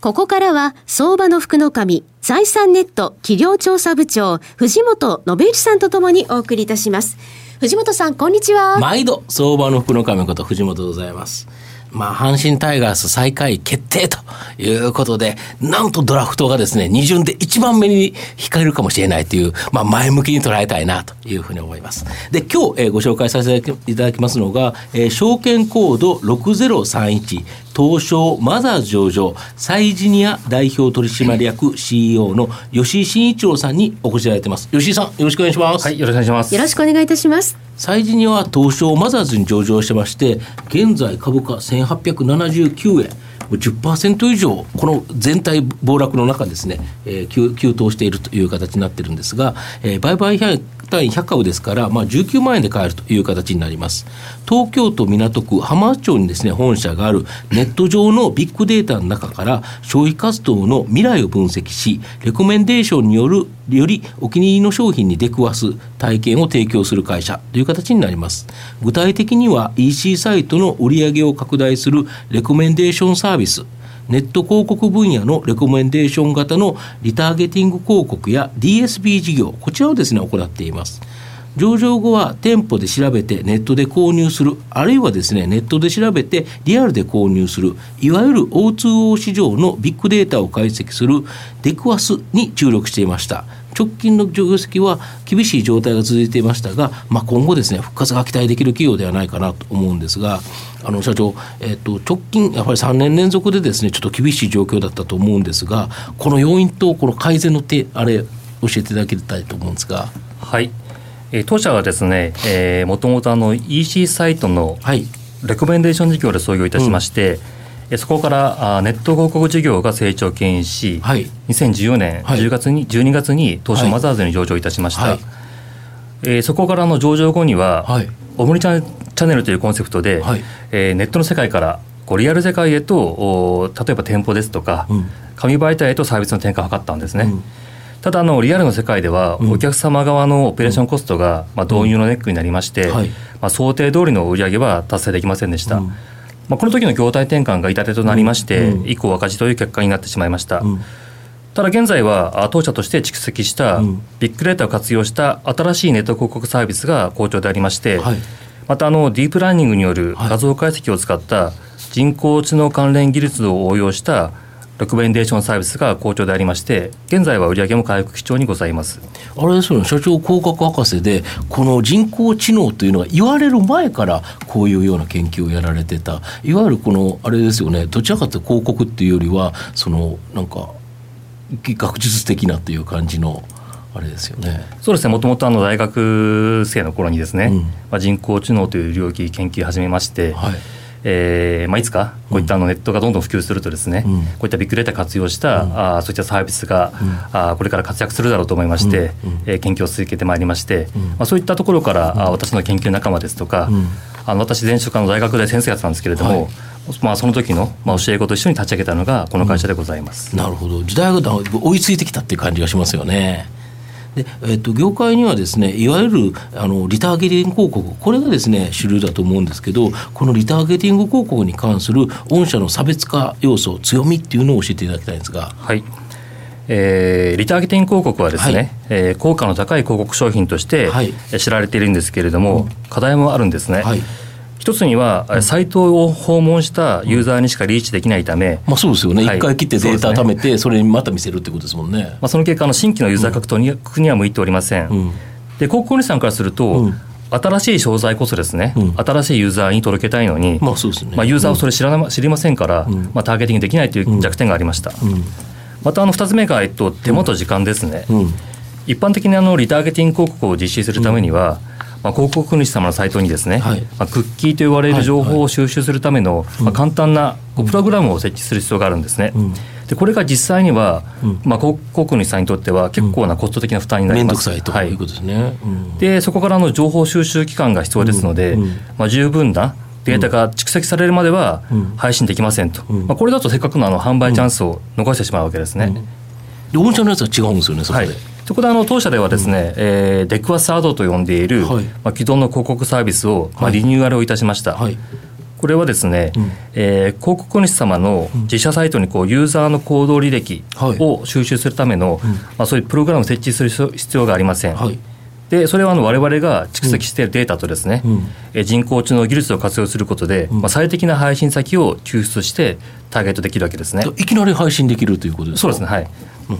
ここからは相場の福の神財産ネット企業調査部長藤本信之さんとともにお送りいたします。藤本さんこんにちは。毎度相場の福の神こと藤本でございます。まあ、阪神タイガース最下位決定ということで、なんとドラフトがですね、二巡で一番目に控えるかもしれないという、まあ、前向きに捉えたいなというふうに思います。で、今日、えー、ご紹介させていただきますのが、えー、証券コード6031、東証マザーズ上場、サイジニア代表取締役 CEO の吉井慎一郎さんにお越しいただいてます。吉井さん、よろしくお願いします。はい、よろしくお願いします。よろしくお願いいたします。サイジニアは東証マザーズに上場してまして、現在株価1879円。10%以上、この全体暴落の中ですね、えー、急急騰しているという形になってるんですが、えー、売買単位100株ですから、まあ、19万円で買えるという形になります。東京都港区浜松町にですね、本社があるネット上のビッグデータの中から消費活動の未来を分析し、レコメンデーションによるよりお気に入りの商品に出くわす体験を提供する会社という形になります。具体的には EC サイトの売上を拡大するレコメンデーションサービス、ネット広告分野のレコメンデーション型のリターゲティング広告や DSB 事業、こちらをですね、行っています。上場後は店舗で調べてネットで購入する、あるいはですね、ネットで調べてリアルで購入する、いわゆる O2O 市場のビッグデータを解析するデクワスに注力していました。直近の業績は厳しい状態が続いていましたが、まあ、今後ですね、復活が期待できる企業ではないかなと思うんですが、あの社長、えっと、直近、やっぱり3年連続でですね、ちょっと厳しい状況だったと思うんですが、この要因とこの改善の手、あれ、教えていただきたいと思うんですが。はい。えー、当社はですね、えー、もともとあの EC サイトのレコメンデーション事業で創業いたしまして、うんそこからあネット広告事業が成長を牽引し、はい、2014年10月に、はい、12月に東証マザーズに上場いたしました、はい、えー、そこからの上場後には、はい、オムニチャンネルというコンセプトで、はい、えー、ネットの世界からこうリアル世界へとお例えば店舗ですとか、うん、紙媒体へとサービスの転換を図ったんですね。うん。ただあのリアルの世界ではお客様側のオペレーションコストがまあ導入のネックになりまして、まあ、想定通りの売り上げは達成できませんでした。まあ、この時の業態転換が痛手となりまして、以降赤字という結果になってしまいました。ただ現在は当社として蓄積したビッグデータを活用した新しいネット広告サービスが好調でありまして、またあのディープラーニングによる画像解析を使った人工知能関連技術を応用したレコメンデーションサービスが好調でありまして現在は売上も回復基調にございます。あれですよね。社長広告博士でこの人工知能というのが言われる前からこういうような研究をやられてた。いわゆるこのあれですよね。どちらかというと広告っていうよりはそのなんか学術的なという感じのあれですよね。そうですね。もともとあの大学生の頃にですね、うん、まあ人工知能という領域研究を始めまして、はい、えーまあ、いつかこういったあのネットがどんどん普及するとですね、うん、こういったビッグデータ活用した、うん、あそういったサービスが、うん、あこれから活躍するだろうと思いまして、うん、えー、研究を続けてまいりまして、まあ、そういったところから、あ私の研究仲間ですとか、あの私前職の大学で先生やってたんですけれども、はい。まあ、その時の、まあ、教え子と一緒に立ち上げたのがこの会社でございます、なるほど。時代が追いついてきたっていう感じがしますよね。でえっと、業界にはですねいわゆるあのリターゲティング広告これがですね主流だと思うんですけどこのリターゲティング広告に関する御社の差別化要素強みっていうのを教えていただきたいんですが。はい。えー、リターゲティング広告はですね、はい、えー、効果の高い広告商品として知られているんですけれども、はい、課題もあるんですね。はい一つには、サイトを訪問したユーザーにしかリーチできないため、まあ、そうですよね、一、回切ってデータ貯めて、それにまた見せるってことですもんね。まあ、その結果の、新規のユーザー獲得には向いておりません。うん、で広告主さんからすると、うん。新しい商材こそですね、うん、新しいユーザーに届けたいのに、まあそうですね。まあ、ユーザーをそれ知らな、うん、知りませんから、うん、まあ、ターゲティングできないという弱点がありました。またあの2つ目が、えっと、手元時間ですね。一般的にあのリターゲティング広告を実施するためには、まあ、広告主様のサイトにですね、はい、まあ、クッキーと言われる情報を収集するための、まあ、簡単なプログラムを設置する必要があるんですね。でこれが実際には、まあ、広告主さんにとっては結構なコスト的な負担になります。面倒くさいとい。うことですね。でそこからの情報収集期間が必要ですので、まあ、十分なデータが蓄積されるまでは配信できませんと、まあ、これだとせっかくのあの販売チャンスを逃してしまうわけですね。で御社のやつは違うんですよね、そこで。はいそこであの当社ではですね、うん、えー、デクワスアドと呼んでいる、はい、まあ、既存の広告サービスを、まあ、リニューアルをいたしました。はい、これはですね、うん、えー、広告主様の自社サイトにこうユーザーの行動履歴を収集するための、はい、まあ、そういうプログラムを設置する必要がありません。はい。でそれはあの我々が蓄積しているデータとですね、うん、人工知能技術を活用することで、うん、まあ、最適な配信先を抽出してターゲットできるわけですね。いきなり配信できるということですか？そうですねはい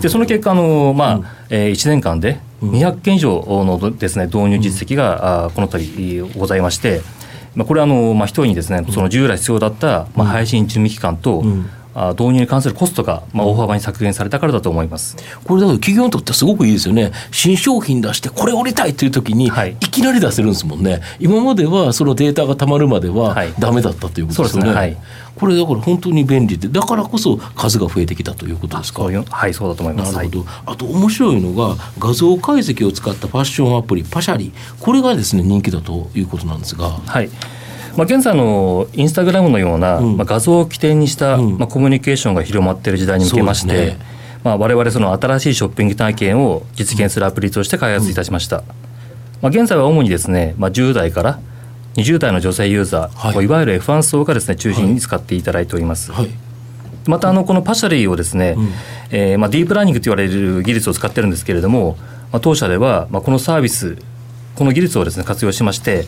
でその結果あの、まあうん。えー、1年間で200件以上のです、ね、導入実績が、うん、この度ございまして、まあ、これはあの、まあ、一人にですねその従来必要だった、まあ、配信準備期間と、うん導入に関するコストが、まあ、大幅に削減されたからだと思います。これだから企業にとってすごくいいですよね。新商品出してこれ売りたいという時に、はい、いきなり出せるんですもんね。今まではそのデータがたまるまではだめだったということですよね,、はい、これだから本当に便利でだからこそ数が増えてきたということですか？はいそうだと思います。なるほど、あと面白いのが画像解析を使ったファッションアプリパシャリ。これがですね人気だということなんですが。はいまあ、現在のインスタグラムのような、まあ、画像を起点にした、まあ、コミュニケーションが広まっている時代に向けまして、ね。まあ、我々その新しいショッピング体験を実現するアプリとして開発いたしました、まあ、現在は主にですね、まあ、10代から20代の女性ユーザー、はい、いわゆる F1 層がですね中心に使っていただいております、はい、またあのこのパシャリーをですね、うん、えー、まあ、ディープラーニングと言われる技術を使ってるんですけれども、まあ、当社では、まあ、このサービスこの技術をですね活用しまして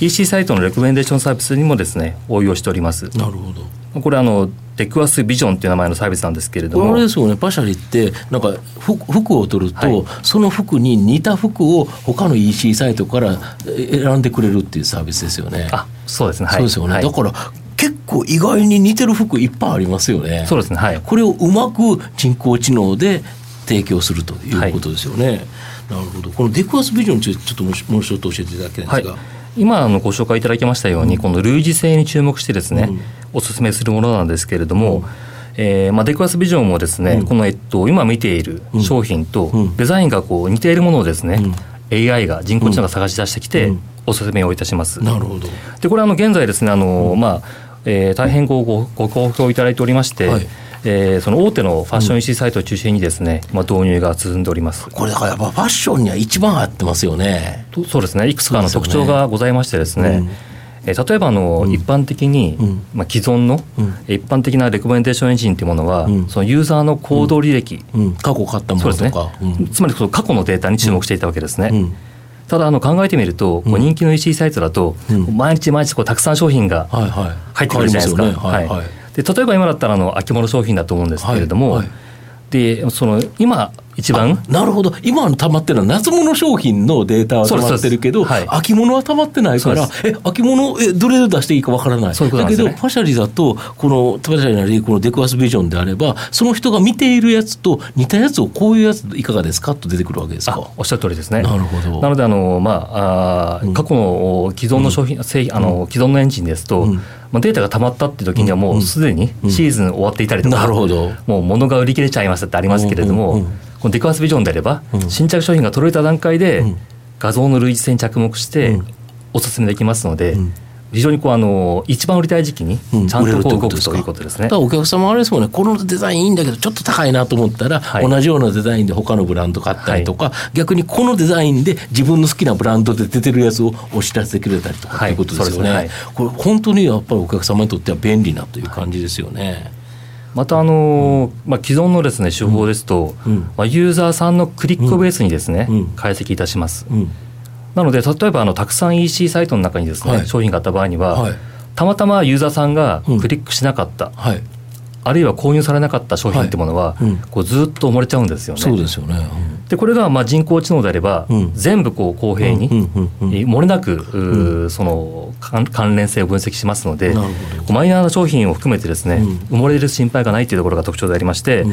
EC サイトのレコメンデーションサービスにもですね応用しております。なるほど。これあのデクワスビジョンっていう名前のサービスなんですけれども。これですよね。パシャリってなんか服を取ると、はい、その服に似た服を他の EC サイトから選んでくれるっていうサービスですよね。あそうですね、はい、そうですよね、はい、だから結構意外に似てる服いっぱいありますよね。そうですね。はい。これをうまく人工知能で提供するということですよね、なるほど。このデクワスビジョンについてちょっともうちょっと教えていただきたいんですが、今あのご紹介いただきましたように、この類似性に注目してですね、お勧めするものなんですけれども、えーまあ、デクワスビジョンもですね、この、えっと、今見ている商品とデザインがこう似ているものをですね、AI が人工知能が探し出してきて、お勧めをいたします。なるほど。でこれあの現在ですねあの、まあえー、大変ごごご好評いただいておりまして、はいえー、その大手のファッション EC サイトを中心にですね、まあ、導入が進んでおります。これだからやっぱファッションには一番合ってますよね。そうですね。いくつかの特徴がございましてですね、うん。え例えばあの、うん、一般的に、うん、まあ、既存の、うん、一般的なレコメンデーションエンジンというものは、そのユーザーの行動履歴、過去買ったものとか、ね、つまりその過去のデータに注目していたわけですね。ただあの考えてみると、こう人気の EC サイトだと、毎日毎日こうたくさん商品が入ってくるじゃないですか。はいはいで例えば今だったらあの秋物商品だと思うんですけれども、はいはい、でその今一番。なるほど。今の溜まってるのは夏物商品のデータは溜まってるけど、はい、秋物は溜まってないからえ秋物えどれで出していいかわからない、ね、だけどパシャリだとこのパシャリなりこのデクワスビジョンであればその人が見ているやつと似たやつをこういうやついかがですか？と出てくるわけですか？おっしゃる通りですね。なるほど。なのであの、まあ、あ過去の既存の商品、うん、製あの既存のエンジンですと、うん。まあ、データが溜まったって時にはもうすでにシーズン終わっていたりとか、なるほど。もう物が売り切れちゃいましたってありますけれども、このデクワスビジョンであれば、新着商品が届いた段階で画像の類似性に着目してお勧めできますので、非常にこうあの一番売りたい時期にちゃんとこう動くということですね。お客様あれですもんね。このデザインいいんだけどちょっと高いなと思ったら、はい、同じようなデザインで他のブランド買ったりとか、はい、逆にこのデザインで自分の好きなブランドで出てるやつをお知らせてくれたりとか、はい、いうことですよね。ね。これ本当にやっぱりお客様にとっては便利なという感じですよね。またあの、うん、まあ、既存のですね手法ですと、うん、まあ、ユーザーさんのクリックベースにですね、うん、解析いたします。なので例えばあのたくさん EC サイトの中にですね、はい、商品があった場合には、はい。たまたまユーザーさんがクリックしなかった、あるいは購入されなかった商品ってものは、こうずっと埋もれちゃうんですよね。そうですよね、うん、でこれがまあ人工知能であれば、うん、全部こう公平に、漏れなく、その関連性を分析しますのでマイナーな商品を含めてですね、埋もれる心配がないというところが特徴でありまして、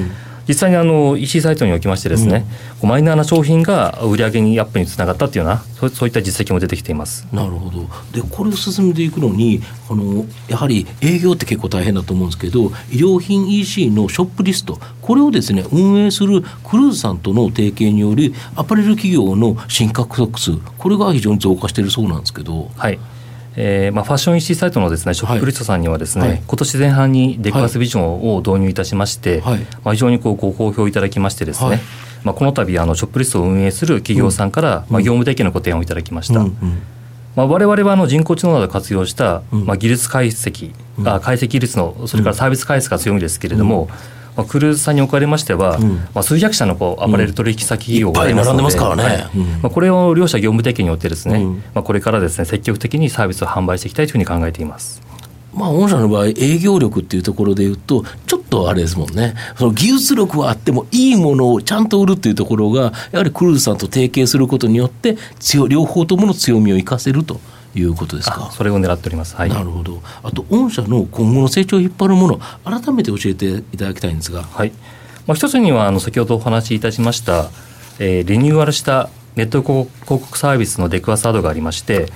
実際にあの EC サイトにおきましてですね、うん、マイナーな商品が売上にアップにつながったというようなそういった実績も出てきています。なるほど。でこれを進めていくのにあのやはり営業って結構大変だと思うんですけど衣料品 EC のショップリストこれをですね運営するクルーズさんとの提携によりアパレル企業の新獲得数これが非常に増加しているそうなんですけど。はいえーまあ、ファッション EC サイトのです、ね、ショップリストさんにはですね、はい、今年前半にデクアスビジョンを導入いたしまして、はい、まあ、非常にこうご好評いただきましてですね、はい、まあ、この度あのショップリストを運営する企業さんから、うん、まあ、業務提携のご提案をいただきました。うん。うん。まあ、我々はあの人工知能などを活用した、まあ、技術解析、うん、あ解析技術のそれからサービス開発が強みですけれども、うんまあ、クルーズさんにおかれましては、うん、まあ、数百社のこうアパレル取引先企業がありますので、うんねうん、まあ、これを両社業務提携によってですね、まあ、これからですね積極的にサービスを販売していきたいというふうに考えています。まあ、御社の場合、営業力っていうところでいうと、ちょっとあれですもんね、その技術力はあっても、いいものをちゃんと売るっていうところが、やはりクルーズさんと提携することによって、強両方ともの強みを生かせるということですか？それを狙っております。はい、なるほど。あと御社の今後の成長を引っ張るもの、改めて教えていただきたいんですが。はい。まあ一つにはあの先ほどお話しいたしました、えー、リニューアルしたネット広告サービスのデクアスアドがありまして。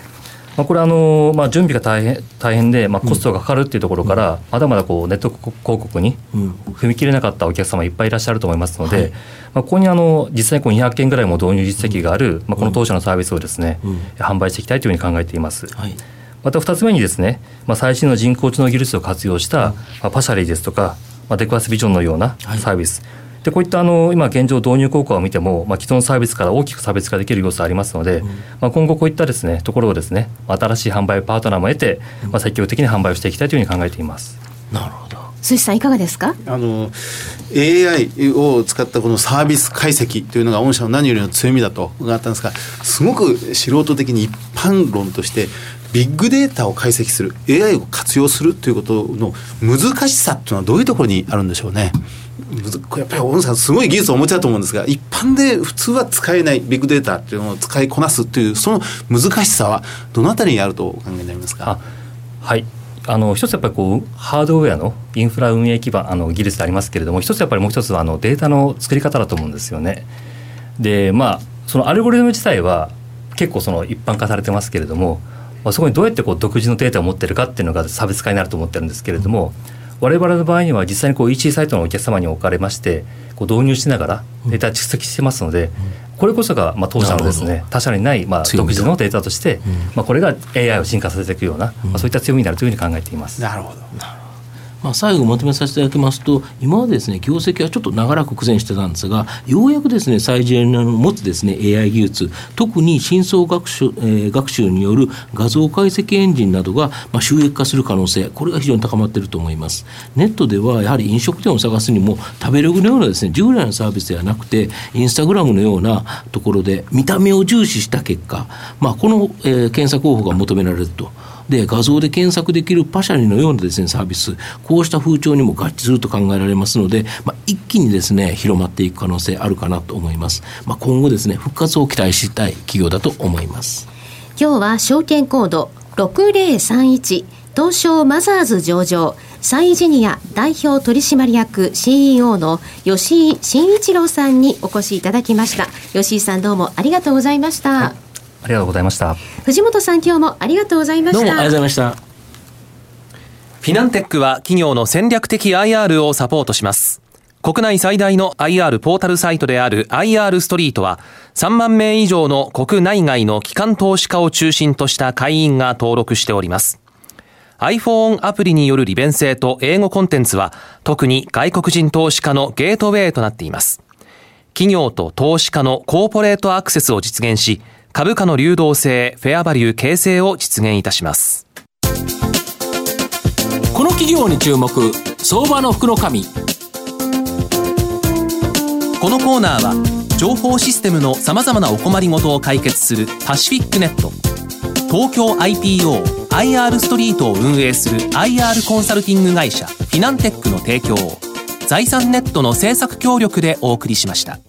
まあ、これあの、まあ、準備が大変大変で、まあ、コストがかかるっていうところから、うん、まだまだこうネット広告に踏み切れなかったお客様いっぱいいらっしゃると思いますので、はい、まあ、ここにあの実際こう200件ぐらいも導入実績がある、まあ、この当社のサービスをですね、うん、販売していきたいというふうに考えています。はい。また2つ目にですね、まあ、最新の人工知能技術を活用した、まあ、パシャリーですとか、まあ、デクアスビジョンのようなサービス、はい、でこういったあの今現状導入効果を見ても、まあ、既存サービスから大きく差別化できる要素ありますので、うん、まあ、今後こういったですねところをですね新しい販売パートナーも得て、まあ、積極的に販売をしていきたいというふうに考えています。なるほど鈴さんいかがですか？あの AI を使ったこのサービス解析というのが御社の何よりの強みだと伺ったんですがすごく素人的に一般論としてビッグデータを解析する AI を活用するということの難しさっていうのはどういうところにあるんでしょうね？やっぱり大野さんすごい技術をお持ちだと思うんですが一般で普通は使えないビッグデータっていうのを使いこなすっていうその難しさはどのあたりにあるとお考えになりますか？はいあの一つやっぱりこうハードウェアのインフラ運営基盤あの技術でありますけれども一つやっぱりもう一つはあのデータの作り方だと思うんですよね。でまあそのアルゴリズム自体は結構その一般化されてますけれどもまあ、そこにどうやってこう独自のデータを持ってるかっていうのが差別化になると思ってるんですけれども、我々の場合には実際にこう EC サイトのお客様におかれましてこう導入しながらデータ蓄積してますので、これこそがまあ当社のですね他社にないまあ独自のデータとして、まあこれが AI を進化させていくような、まあそういった強みになるというふうに考えています。なるほど。まあ、最後まとめさせていただきますと、今までですね、業績はちょっと長らく苦戦してたんですが、ようやくですね、サイジェンの持つですね、AI 技術、特に深層学習,、えー、学習による画像解析エンジンなどが、まあ、収益化する可能性、これが非常に高まっていると思います。ネットでは、やはり飲食店を探すにも、食べログのようなですね、従来のサービスではなくて、インスタグラムのようなところで、見た目を重視した結果、まあ、この、えー、検索方法が求められると。で画像で検索できるパシャリのようなです、ね、サービスこうした風潮にも合致すると考えられますので、まあ、一気にですね広まっていく可能性あるかなと思います、まあ、今後ですね復活を期待したい企業だと思います。今日は証券コード6031東証マザーズ上場サイジニア代表取締役 CEO の吉井慎一郎さんにお越しいただきました。吉井さんどうもありがとうございました、はいありがとうございました。藤本さん今日もありがとうございました。どうもありがとうございました。フィナンテックは企業の戦略的 IR をサポートします。国内最大の IR ポータルサイトである IR ストリートは3万名以上の国内外の機関投資家を中心とした会員が登録しております。iPhone アプリによる利便性と英語コンテンツは特に外国人投資家のゲートウェイとなっています。企業と投資家のコーポレートアクセスを実現し株価の流動性、フェアバリュー形成を実現いたします。この企業に注目、相場の福の神。このコーナーは、情報システムのさまざまなお困りごとを解決するパシフィックネット、東京 IPO、IR ストリートを運営する IR コンサルティング会社、フィナンテックの提供を、財産ネットの政策協力でお送りしました。